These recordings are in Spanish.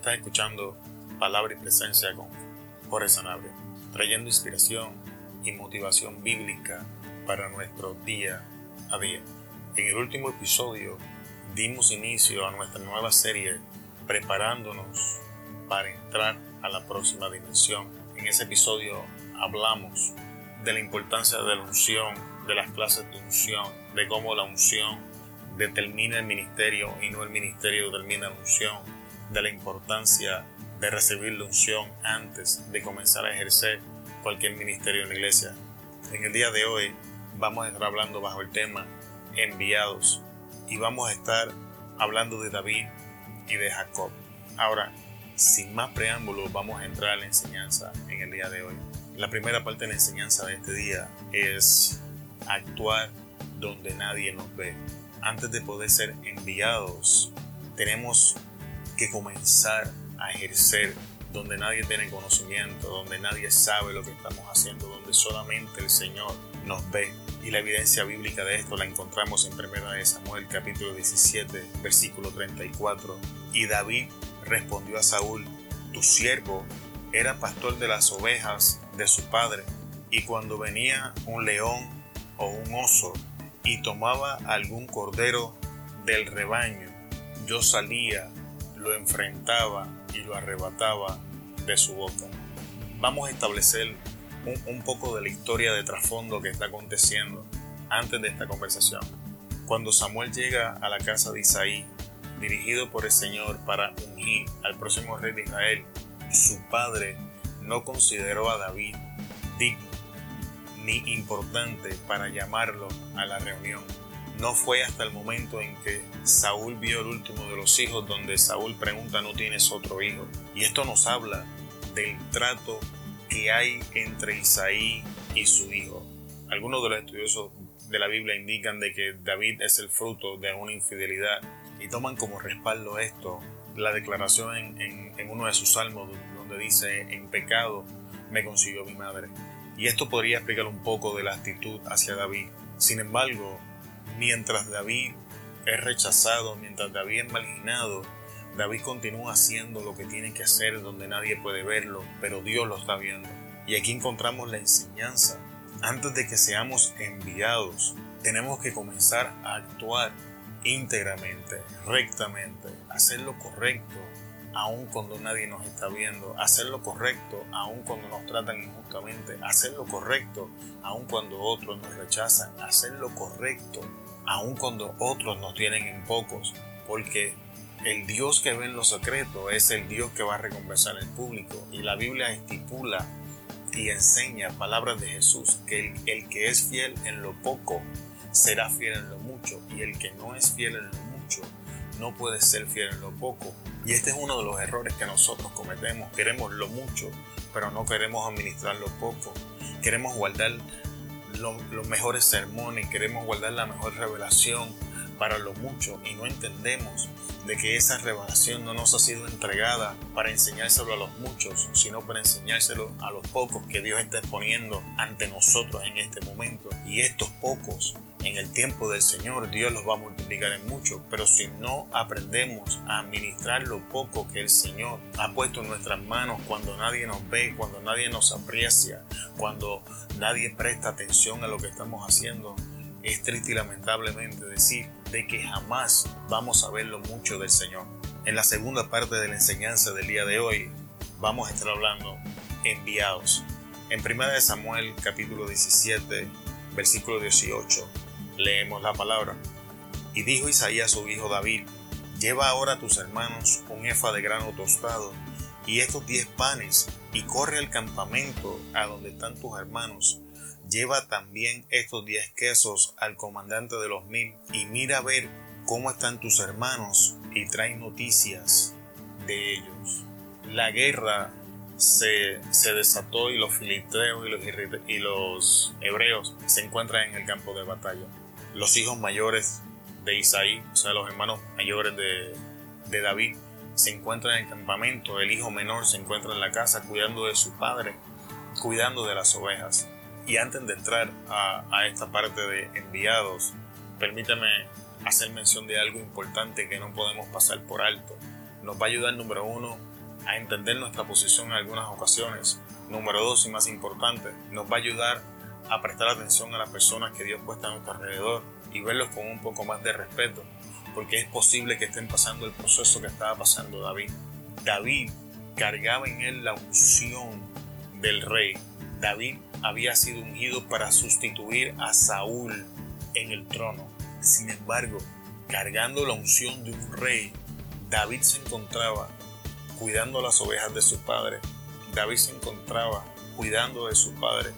Estás escuchando Palabra y Presencia con Jorge Sanabria, trayendo inspiración y motivación bíblica para nuestro día a día. En el último episodio dimos inicio a nuestra nueva serie preparándonos para entrar a la próxima dimensión. En ese episodio hablamos de la importancia de la unción, de las clases de unción, de cómo la unción determina el ministerio y no el ministerio determina la unción de la importancia de recibir la unción antes de comenzar a ejercer cualquier ministerio en la iglesia. En el día de hoy vamos a estar hablando bajo el tema enviados y vamos a estar hablando de David y de Jacob. Ahora, sin más preámbulos, vamos a entrar a la enseñanza en el día de hoy. La primera parte de la enseñanza de este día es actuar donde nadie nos ve. Antes de poder ser enviados, tenemos que comenzar a ejercer donde nadie tiene conocimiento, donde nadie sabe lo que estamos haciendo, donde solamente el Señor nos ve. Y la evidencia bíblica de esto la encontramos en 1 Samuel capítulo 17, versículo 34. Y David respondió a Saúl, tu siervo era pastor de las ovejas de su padre, y cuando venía un león o un oso y tomaba algún cordero del rebaño, yo salía lo enfrentaba y lo arrebataba de su boca. Vamos a establecer un, poco de la historia de trasfondo que está aconteciendo antes de esta conversación. Cuando Samuel llega a la casa de Isaí, dirigido por el Señor para ungir al próximo rey de Israel, su padre no consideró a David digno ni importante para llamarlo a la reunión no fue hasta el momento en que Saúl vio el último de los hijos donde Saúl pregunta ¿no tienes otro hijo? Y esto nos habla del trato que hay entre Isaí y su hijo. Algunos de los estudiosos de la Biblia indican de que David es el fruto de una infidelidad y toman como respaldo esto la declaración en, en uno de sus salmos donde dice en pecado me consiguió mi madre. Y esto podría explicar un poco de la actitud hacia David. Sin embargo, Mientras David es rechazado, mientras David es marginado, David continúa haciendo lo que tiene que hacer donde nadie puede verlo, pero Dios lo está viendo. Y aquí encontramos la enseñanza. Antes de que seamos enviados, tenemos que comenzar a actuar íntegramente, rectamente, hacer lo correcto, aun cuando nadie nos está viendo, hacer lo correcto, aun cuando nos tratan injustamente, hacer lo correcto, aun cuando otros nos rechazan, hacer lo correcto, aun cuando otros nos tienen en pocos, porque el Dios que ve en lo secreto es el Dios que va a recompensar al público. Y la Biblia estipula y enseña palabras de Jesús, que el, el, que es fiel en lo poco será fiel en lo mucho, y el que no es fiel en lo mucho no puede ser fiel en lo poco. Y este es uno de los errores que nosotros cometemos. Queremos lo mucho, pero no queremos administrar lo poco. Queremos guardar los mejores sermones, queremos guardar la mejor revelación para lo mucho y no entendemos de que esa revelación no nos ha sido entregada para enseñárselo a los muchos, sino para enseñárselo a los pocos que Dios está poniendo ante nosotros en este momento. Y estos pocos, en el tiempo del Señor, Dios los va a multiplicar en mucho. Pero si no aprendemos a administrar lo poco que el Señor ha puesto en nuestras manos cuando nadie nos ve, cuando nadie nos aprecia, cuando nadie presta atención a lo que estamos haciendo, es triste y lamentablemente decir de que jamás vamos a ver lo mucho del Señor. En la segunda parte de la enseñanza del día de hoy vamos a estar hablando enviados. En 1 Samuel capítulo 17 versículo 18 leemos la palabra. Y dijo Isaías a su hijo David, lleva ahora a tus hermanos un efa de grano tostado y estos diez panes y corre al campamento a donde están tus hermanos Lleva también estos diez quesos al comandante de los mil y mira a ver cómo están tus hermanos y trae noticias de ellos. La guerra se, desató y los filisteos y los, y los hebreos se encuentran en el campo de batalla. Los hijos mayores de Isaí, o sea, los hermanos mayores de, David, se encuentran en el campamento. El hijo menor se encuentra en la casa cuidando de su padre, cuidando de las ovejas. Y antes de entrar a, esta parte de enviados, permítame hacer mención de algo importante que no podemos pasar por alto. Nos va a ayudar, número uno, a entender nuestra posición en algunas ocasiones. Número dos, y más importante, nos va a ayudar a prestar atención a las personas que Dios puesta a nuestro alrededor y verlos con un poco más de respeto, porque es posible que estén pasando el proceso que estaba pasando David. David cargaba en él la unción del rey. David había sido ungido para sustituir a Saúl en el trono. Sin embargo, cargando la unción de un rey, David se encontraba cuidando las ovejas de su padre. David se encontraba cuidando de su padre.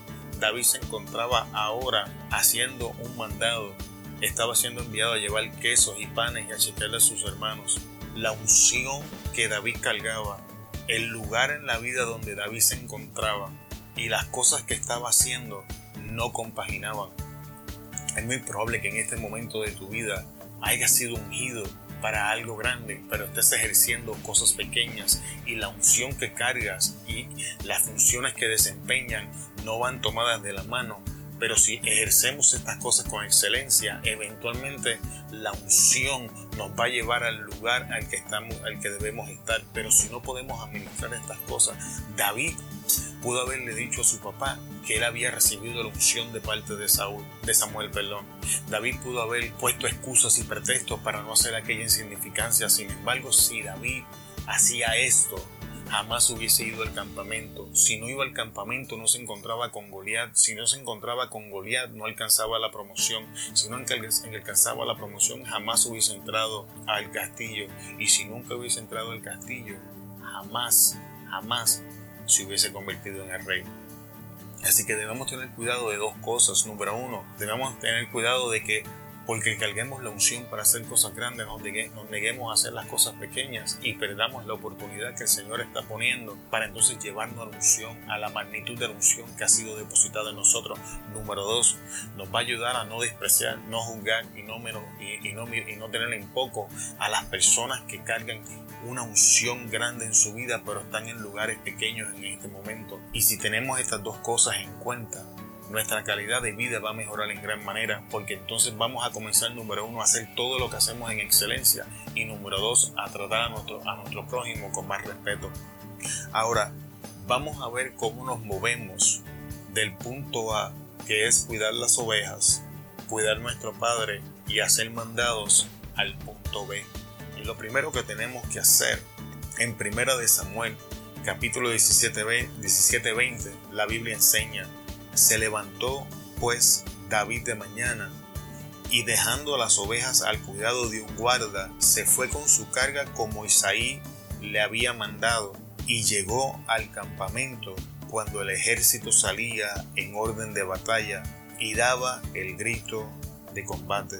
David se encontraba ahora haciendo un mandado. Estaba siendo enviado a llevar quesos y panes y a chequearle a sus hermanos. La unción que David cargaba, el lugar en la vida donde David se encontraba y las cosas que estaba haciendo no compaginaban. Es muy probable que en este momento de tu vida hayas sido ungido para algo grande, pero estés ejerciendo cosas pequeñas y la unción que cargas y las funciones que desempeñan no van tomadas de la mano. Pero si ejercemos estas cosas con excelencia, eventualmente la unción nos va a llevar al lugar al que estamos, al que debemos estar. Pero si no podemos administrar estas cosas, David pudo haberle dicho a su papá que él había recibido la unción de parte de Saúl, de Samuel, perdón. David pudo haber puesto excusas y pretextos para no hacer aquella insignificancia. Sin embargo, si David hacía esto, jamás hubiese ido al campamento. Si no iba al campamento, no se encontraba con Goliat. Si no se encontraba con Goliat, no alcanzaba la promoción. Si no alcanzaba la promoción, jamás hubiese entrado al castillo. Y si nunca hubiese entrado al castillo, jamás, jamás se hubiese convertido en el rey. Así que debemos tener cuidado de dos cosas. Número uno, debemos tener cuidado de que porque carguemos la unción para hacer cosas grandes, nos, neguemos a hacer las cosas pequeñas y perdamos la oportunidad que el Señor está poniendo para entonces llevarnos a la unción, a la magnitud de la unción que ha sido depositada en nosotros. Número dos, nos va a ayudar a no despreciar, no juzgar y no, menos, y, no, y no tener en poco a las personas que cargan una unción grande en su vida, pero están en lugares pequeños en este momento. Y si tenemos estas dos cosas en cuenta, nuestra calidad de vida va a mejorar en gran manera, porque entonces vamos a comenzar, número uno, a hacer todo lo que hacemos en excelencia, y número dos, a tratar a nuestro, a nuestro prójimo con más respeto. Ahora, vamos a ver cómo nos movemos del punto A, que es cuidar las ovejas, cuidar nuestro Padre y hacer mandados, al punto B lo primero que tenemos que hacer en Primera de Samuel, capítulo 17, 17 20, la Biblia enseña, se levantó pues David de mañana y dejando las ovejas al cuidado de un guarda, se fue con su carga como Isaí le había mandado y llegó al campamento cuando el ejército salía en orden de batalla y daba el grito de combate.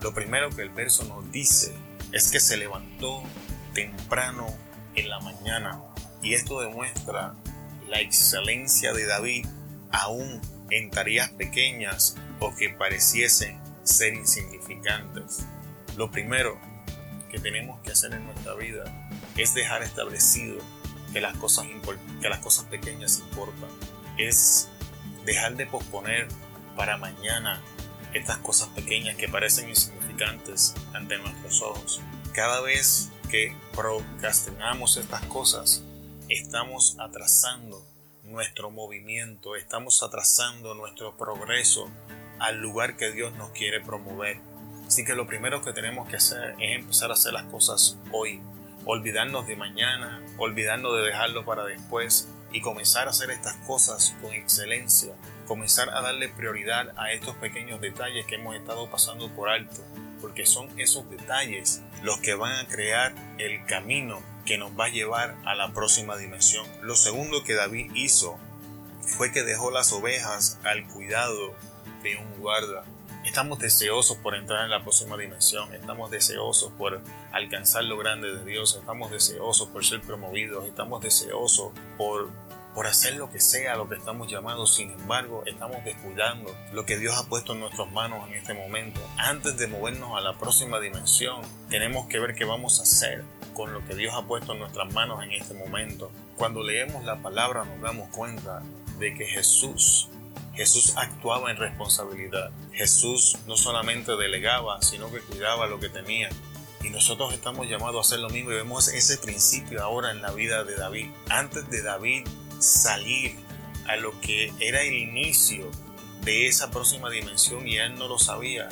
Lo primero que el verso nos dice es que se levantó temprano en la mañana y esto demuestra la excelencia de David aún en tareas pequeñas o que pareciesen ser insignificantes. Lo primero que tenemos que hacer en nuestra vida es dejar establecido que las cosas, que las cosas pequeñas importan. Es dejar de posponer para mañana estas cosas pequeñas que parecen insignificantes ante nuestros ojos. Cada vez que procrastinamos estas cosas, estamos atrasando nuestro movimiento, estamos atrasando nuestro progreso al lugar que Dios nos quiere promover. Así que lo primero que tenemos que hacer es empezar a hacer las cosas hoy, olvidarnos de mañana, olvidarnos de dejarlo para después y comenzar a hacer estas cosas con excelencia, comenzar a darle prioridad a estos pequeños detalles que hemos estado pasando por alto, porque son esos detalles los que van a crear el camino que nos va a llevar a la próxima dimensión. Lo segundo que David hizo fue que dejó las ovejas al cuidado de un guarda. Estamos deseosos por entrar en la próxima dimensión, estamos deseosos por alcanzar lo grande de Dios, estamos deseosos por ser promovidos, estamos deseosos por por hacer lo que sea lo que estamos llamados, sin embargo estamos descuidando lo que Dios ha puesto en nuestras manos en este momento. Antes de movernos a la próxima dimensión, tenemos que ver qué vamos a hacer con lo que Dios ha puesto en nuestras manos en este momento. Cuando leemos la palabra nos damos cuenta de que Jesús Jesús actuaba en responsabilidad. Jesús no solamente delegaba, sino que cuidaba lo que tenía. Y nosotros estamos llamados a hacer lo mismo y vemos ese principio ahora en la vida de David. Antes de David salir a lo que era el inicio de esa próxima dimensión y él no lo sabía,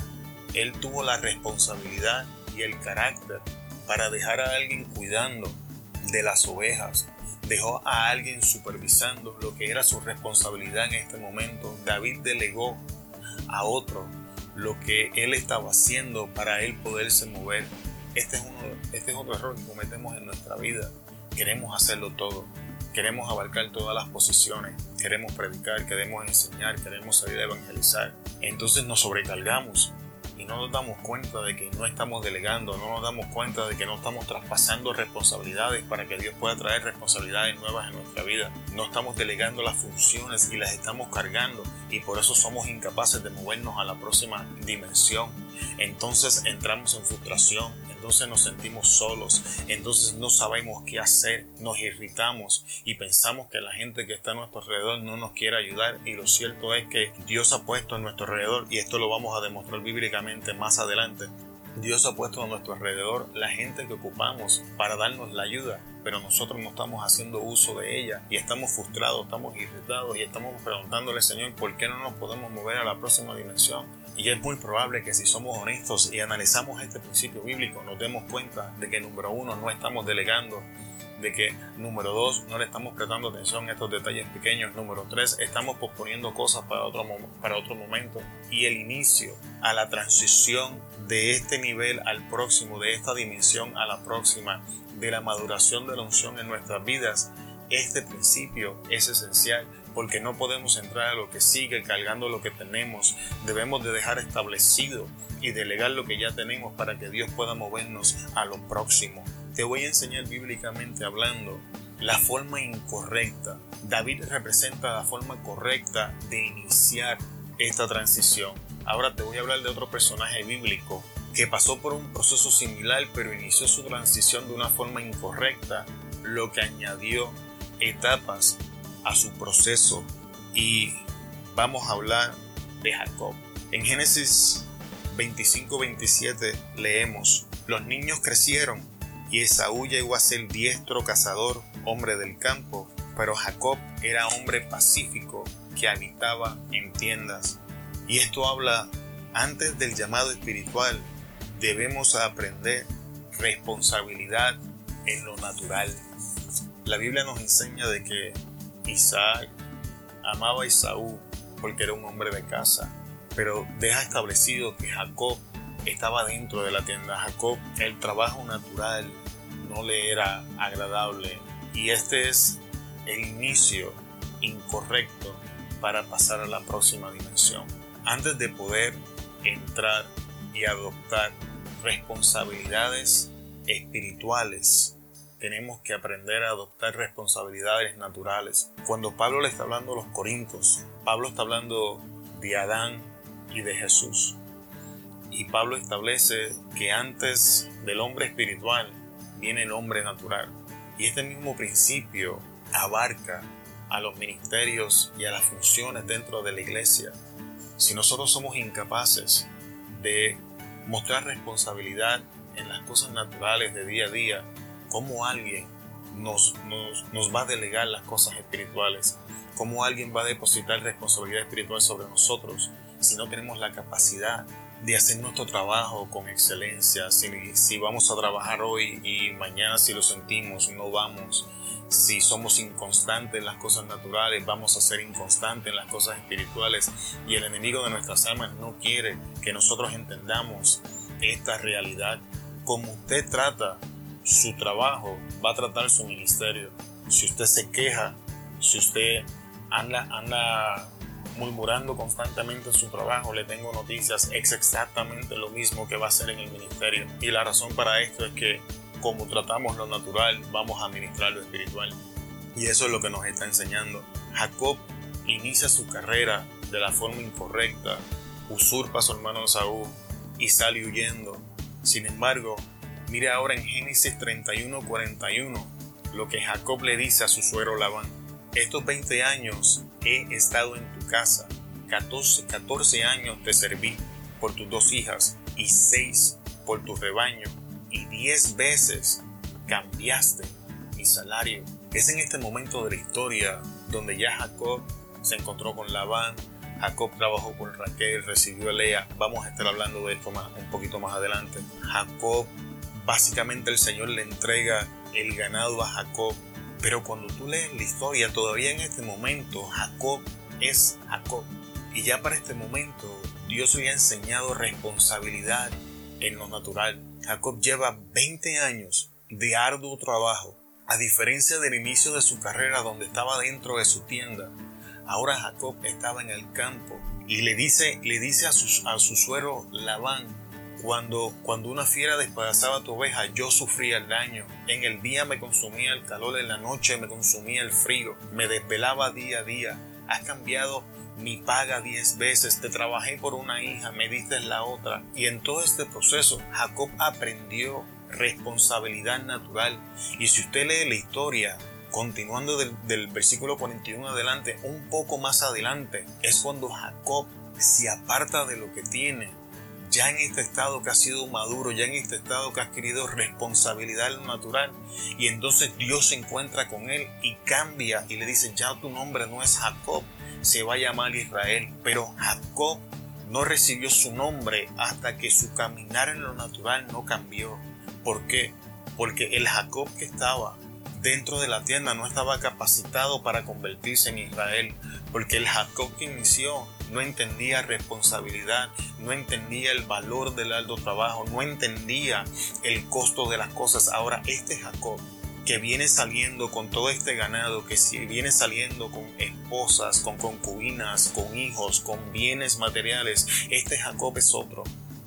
él tuvo la responsabilidad y el carácter para dejar a alguien cuidando de las ovejas, dejó a alguien supervisando lo que era su responsabilidad en este momento. David delegó a otro lo que él estaba haciendo para él poderse mover. Este es, uno, este es otro error que cometemos en nuestra vida. Queremos hacerlo todo. Queremos abarcar todas las posiciones. Queremos predicar, queremos enseñar, queremos salir a evangelizar. Entonces nos sobrecargamos y no nos damos cuenta de que no estamos delegando, no nos damos cuenta de que no estamos traspasando responsabilidades para que Dios pueda traer responsabilidades nuevas en nuestra vida. No estamos delegando las funciones y las estamos cargando y por eso somos incapaces de movernos a la próxima dimensión. Entonces entramos en frustración, entonces nos sentimos solos, entonces no sabemos qué hacer, nos irritamos y pensamos que la gente que está a nuestro alrededor no nos quiere ayudar y lo cierto es que Dios ha puesto a nuestro alrededor y esto lo vamos a demostrar bíblicamente más adelante. Dios ha puesto a nuestro alrededor la gente que ocupamos para darnos la ayuda, pero nosotros no estamos haciendo uso de ella y estamos frustrados, estamos irritados y estamos preguntándole, Señor, ¿por qué no nos podemos mover a la próxima dimensión? Y es muy probable que si somos honestos y analizamos este principio bíblico, nos demos cuenta de que número uno, no estamos delegando, de que número dos, no le estamos prestando atención a estos detalles pequeños, número tres, estamos posponiendo cosas para otro, para otro momento. Y el inicio a la transición de este nivel al próximo, de esta dimensión a la próxima, de la maduración de la unción en nuestras vidas, este principio es esencial porque no podemos entrar a lo que sigue cargando lo que tenemos. Debemos de dejar establecido y delegar lo que ya tenemos para que Dios pueda movernos a lo próximo. Te voy a enseñar bíblicamente hablando la forma incorrecta. David representa la forma correcta de iniciar esta transición. Ahora te voy a hablar de otro personaje bíblico que pasó por un proceso similar pero inició su transición de una forma incorrecta, lo que añadió etapas a su proceso y vamos a hablar de Jacob. En Génesis 25-27 leemos, los niños crecieron y Esaú llegó a ser diestro cazador, hombre del campo, pero Jacob era hombre pacífico que habitaba en tiendas. Y esto habla, antes del llamado espiritual, debemos aprender responsabilidad en lo natural. La Biblia nos enseña de que Isaac amaba a Isaú porque era un hombre de casa, pero deja establecido que Jacob estaba dentro de la tienda. Jacob, el trabajo natural no le era agradable y este es el inicio incorrecto para pasar a la próxima dimensión. Antes de poder entrar y adoptar responsabilidades espirituales tenemos que aprender a adoptar responsabilidades naturales. Cuando Pablo le está hablando a los Corintios, Pablo está hablando de Adán y de Jesús. Y Pablo establece que antes del hombre espiritual viene el hombre natural. Y este mismo principio abarca a los ministerios y a las funciones dentro de la iglesia. Si nosotros somos incapaces de mostrar responsabilidad en las cosas naturales de día a día, cómo alguien nos, nos, va a delegar las cosas espirituales, cómo alguien va a depositar responsabilidad espiritual sobre nosotros si no tenemos la capacidad de hacer nuestro trabajo con excelencia, si, si vamos a trabajar hoy y mañana si lo sentimos no vamos, si somos inconstantes en las cosas naturales, vamos a ser inconstantes en las cosas espirituales y el enemigo de nuestras almas no quiere que nosotros entendamos esta realidad. Como usted trata su trabajo va a tratar su ministerio. Si usted se queja, si usted anda, anda murmurando constantemente en su trabajo, le tengo noticias, es exactamente lo mismo que va a hacer en el ministerio. Y la razón para esto es que como tratamos lo natural, vamos a administrar lo espiritual. Y eso es lo que nos está enseñando. Jacob inicia su carrera de la forma incorrecta, usurpa a su hermano Saúl y sale huyendo. Sin embargo, Mire ahora en Génesis 31, 41 lo que Jacob le dice a su suero Labán. Estos 20 años he estado en tu casa, 14, 14 años te serví por tus dos hijas y 6 por tu rebaño y diez veces cambiaste mi salario. Es en este momento de la historia donde ya Jacob se encontró con Labán, Jacob trabajó con Raquel, recibió a Lea. Vamos a estar hablando de esto más, un poquito más adelante. Jacob, básicamente el Señor le entrega el ganado a Jacob. Pero cuando tú lees la historia, todavía en este momento, Jacob es Jacob. Y ya para este momento, Dios le enseñado responsabilidad en lo natural. Jacob lleva 20 años de arduo trabajo. A diferencia del inicio de su carrera donde estaba dentro de su tienda, ahora Jacob estaba en el campo y le dice, le dice a, su, a su suero Labán, cuando, cuando una fiera despedazaba tu oveja, yo sufría el daño. En el día me consumía el calor, en la noche me consumía el frío, me desvelaba día a día. Has cambiado mi paga diez veces, te trabajé por una hija, me diste la otra. Y en todo este proceso, Jacob aprendió responsabilidad natural. Y si usted lee la historia, continuando del, del, versículo 41 adelante, un poco más adelante, es cuando Jacob se aparta de lo que tiene ya en este estado que ha sido maduro, ya en este estado que ha adquirido responsabilidad natural. Y entonces Dios se encuentra con él y cambia y le dice, ya tu nombre no es Jacob, se va a llamar Israel. Pero Jacob no recibió su nombre hasta que su caminar en lo natural no cambió. ¿Por qué? Porque el Jacob que estaba dentro de la tienda no estaba capacitado para convertirse en Israel, porque el Jacob que inició no entendía responsabilidad, no entendía el valor del alto trabajo, no entendía el costo de las cosas. Ahora este Jacob que viene saliendo con todo este ganado, que viene saliendo con esposas, con concubinas, con hijos, con bienes materiales, este Jacob es otro.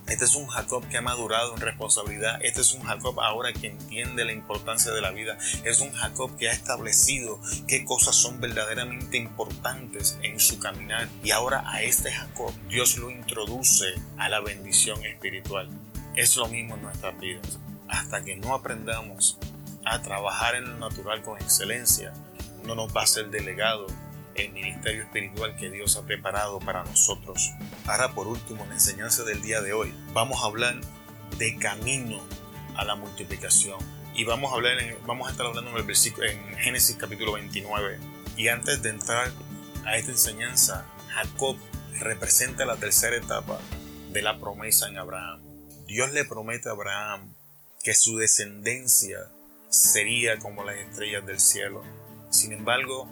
Este es un Jacob que ha madurado en responsabilidad. Este es un Jacob ahora que entiende la importancia de la vida. Es un Jacob que ha establecido qué cosas son verdaderamente importantes en su caminar. Y ahora a este Jacob Dios lo introduce a la bendición espiritual. Es lo mismo en nuestras vidas. Hasta que no aprendamos a trabajar en lo natural con excelencia, no nos va a ser delegado el ministerio espiritual que Dios ha preparado para nosotros. Ahora por último, la enseñanza del día de hoy, vamos a hablar de camino a la multiplicación. Y vamos a, hablar vamos a estar hablando en, el versículo, en Génesis capítulo 29. Y antes de entrar a esta enseñanza, Jacob representa la tercera etapa de la promesa en Abraham. Dios le promete a Abraham que su descendencia sería como las estrellas del cielo. Sin embargo,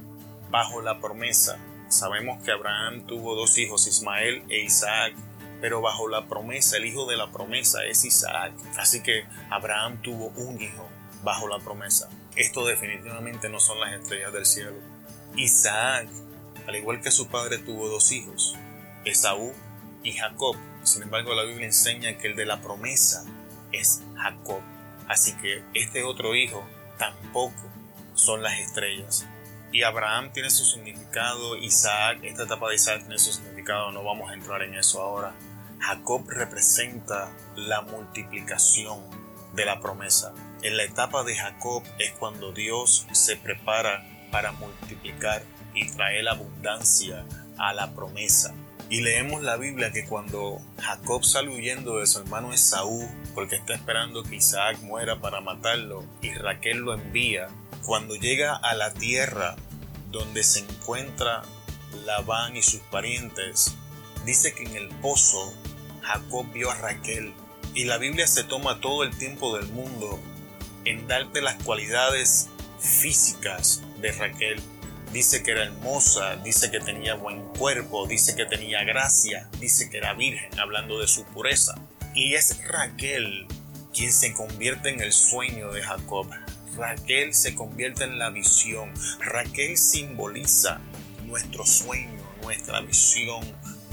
bajo la promesa. Sabemos que Abraham tuvo dos hijos, Ismael e Isaac, pero bajo la promesa, el hijo de la promesa es Isaac. Así que Abraham tuvo un hijo bajo la promesa. Esto definitivamente no son las estrellas del cielo. Isaac, al igual que su padre, tuvo dos hijos, Esaú y Jacob. Sin embargo, la Biblia enseña que el de la promesa es Jacob. Así que este otro hijo tampoco son las estrellas. Y Abraham tiene su significado, Isaac, esta etapa de Isaac tiene su significado, no vamos a entrar en eso ahora. Jacob representa la multiplicación de la promesa. En la etapa de Jacob es cuando Dios se prepara para multiplicar y traer abundancia a la promesa. Y leemos la Biblia que cuando Jacob sale huyendo de su hermano Esaú, porque está esperando que Isaac muera para matarlo, y Raquel lo envía, cuando llega a la tierra donde se encuentra Labán y sus parientes, dice que en el pozo Jacob vio a Raquel. Y la Biblia se toma todo el tiempo del mundo en darte las cualidades físicas de Raquel. Dice que era hermosa, dice que tenía buen cuerpo, dice que tenía gracia, dice que era virgen, hablando de su pureza. Y es Raquel quien se convierte en el sueño de Jacob. Raquel se convierte en la visión. Raquel simboliza nuestro sueño, nuestra visión,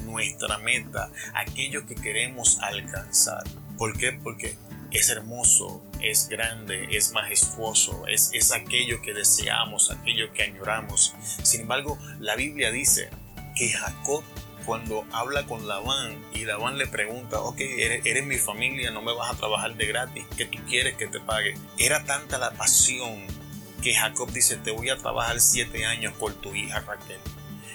nuestra meta, aquello que queremos alcanzar. ¿Por qué? Porque es hermoso, es grande, es majestuoso, es, es aquello que deseamos, aquello que añoramos. Sin embargo, la Biblia dice que Jacob cuando habla con Labán y Labán le pregunta, ok, eres, mi familia, no me vas a trabajar de gratis, ¿qué tú quieres que te pague? Era tanta la pasión que Jacob dice, te voy a trabajar siete años por tu hija Raquel.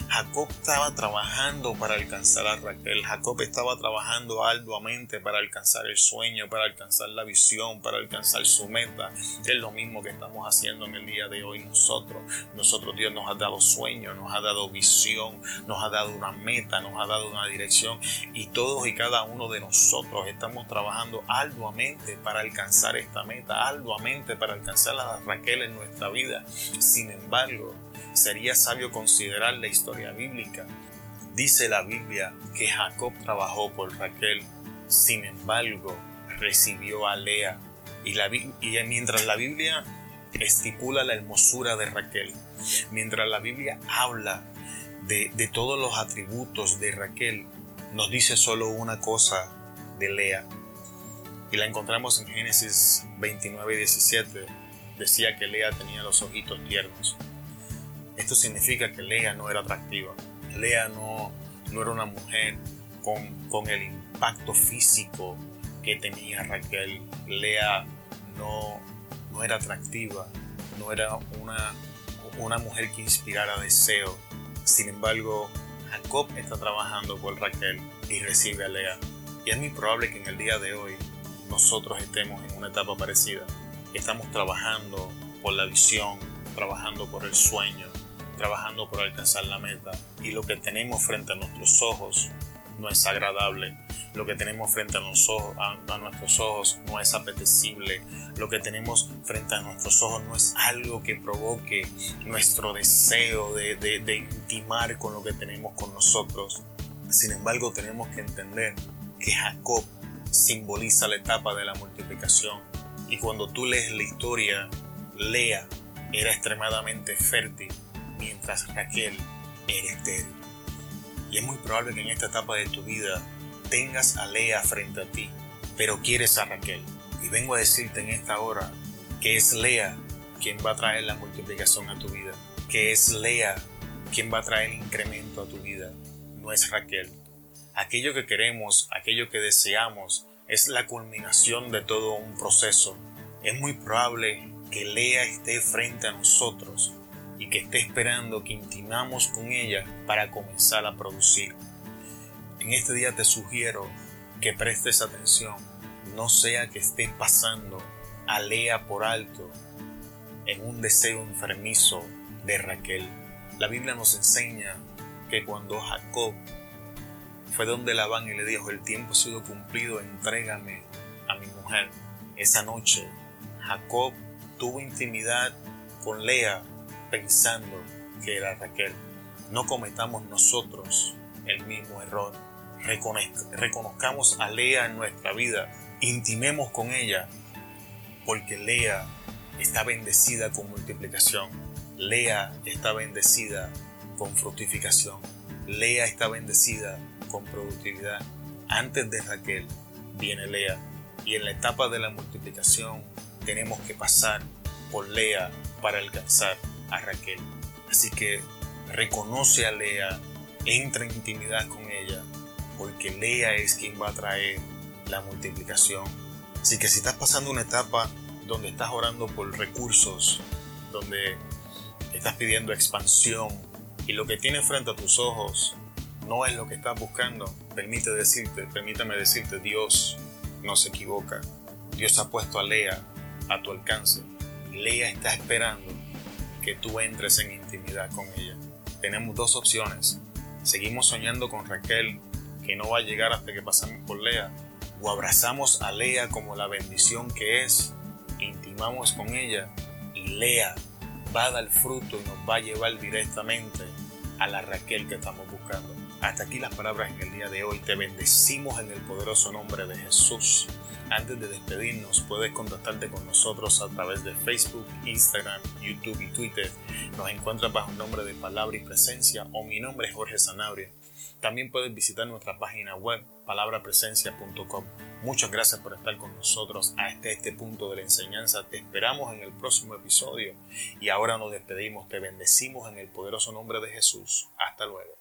Jacob estaba trabajando para alcanzar a Raquel. Jacob estaba trabajando arduamente para alcanzar el sueño, para alcanzar la visión, para alcanzar su meta. Es lo mismo que estamos haciendo en el día de hoy nosotros. Nosotros Dios nos ha dado sueño, nos ha dado visión, nos ha dado una meta, nos ha dado una dirección y todos y cada uno de nosotros estamos trabajando arduamente para alcanzar esta meta, arduamente para alcanzar a Raquel en nuestra vida. Sin embargo, sería sabio considerar la historia bíblica. Dice la Biblia que Jacob trabajó por Raquel, sin embargo recibió a Lea. Y, la, mientras la Biblia estipula la hermosura de Raquel, mientras la Biblia habla de, de todos los atributos de Raquel, nos dice solo una cosa de Lea. Y la encontramos en Génesis 29 y 17. Decía que Lea tenía los ojitos tiernos. Esto significa que Lea no era atractiva. Lea no, no era una mujer con, el impacto físico que tenía Raquel. Lea no, no era atractiva, no era una, una mujer que inspirara deseo. Sin embargo, Jacob está trabajando por Raquel y recibe a Lea. Y es muy probable que en el día de hoy nosotros estemos en una etapa parecida. Estamos trabajando por la visión, trabajando por el sueño, trabajando por alcanzar la meta y lo que tenemos frente a nuestros ojos no es agradable, lo que tenemos frente a, nuestros ojos no es apetecible, lo que tenemos frente a nuestros ojos no es algo que provoque nuestro deseo de, de intimar con lo que tenemos con nosotros. Sin embargo, tenemos que entender que Jacob simboliza la etapa de la multiplicación y cuando tú lees la historia, Lea era extremadamente fértil mientras Raquel era estéril. Y es muy probable que en esta etapa de tu vida tengas a Lea frente a ti, pero quieres a Raquel. Y vengo a decirte en esta hora que es Lea quien va a traer la multiplicación a tu vida, que es Lea quien va a traer el incremento a tu vida, no es Raquel. Aquello que queremos, aquello que deseamos, es la culminación de todo un proceso. Es muy probable que Lea esté frente a nosotros y que esté esperando que intimamos con ella para comenzar a producir. En este día te sugiero que prestes atención, no sea que estés pasando a Lea por alto en un deseo enfermizo de Raquel. La Biblia nos enseña que cuando Jacob fue donde Labán y le dijo, el tiempo ha sido cumplido, entrégame a mi mujer. Esa noche Jacob tuvo intimidad con Lea pensando que era Raquel. No cometamos nosotros el mismo error. reconozcamos a Lea en nuestra vida, intimemos con ella, porque Lea está bendecida con multiplicación. Lea está bendecida con fructificación. Lea está bendecida con productividad. Antes de Raquel viene Lea. Y en la etapa de la multiplicación tenemos que pasar por Lea para alcanzar a Raquel. Así que reconoce a Lea, entra en intimidad con ella, porque Lea es quien va a traer la multiplicación. Así que si estás pasando una etapa donde estás orando por recursos, donde estás pidiendo expansión y lo que tienes frente a tus ojos no es lo que estás buscando, permite decirte, permítame decirte, Dios no se equivoca. Dios ha puesto a Lea a tu alcance. Lea está esperando que tú entres en intimidad con ella. Tenemos dos opciones. Seguimos soñando con Raquel, que no va a llegar hasta que pasemos por Lea, o abrazamos a Lea como la bendición que es, intimamos con ella y Lea va a dar fruto y nos va a llevar directamente a la Raquel que estamos buscando. Hasta aquí las palabras en el día de hoy. Te bendecimos en el poderoso nombre de Jesús. Antes de despedirnos, puedes contactarte con nosotros a través de Facebook, Instagram, YouTube y Twitter. Nos encuentras bajo el nombre de Palabra y Presencia o mi nombre es Jorge Sanabria. También puedes visitar nuestra página web palabrapresencia.com. Muchas gracias por estar con nosotros hasta este punto de la enseñanza. Te esperamos en el próximo episodio y ahora nos despedimos. Te bendecimos en el poderoso nombre de Jesús. Hasta luego.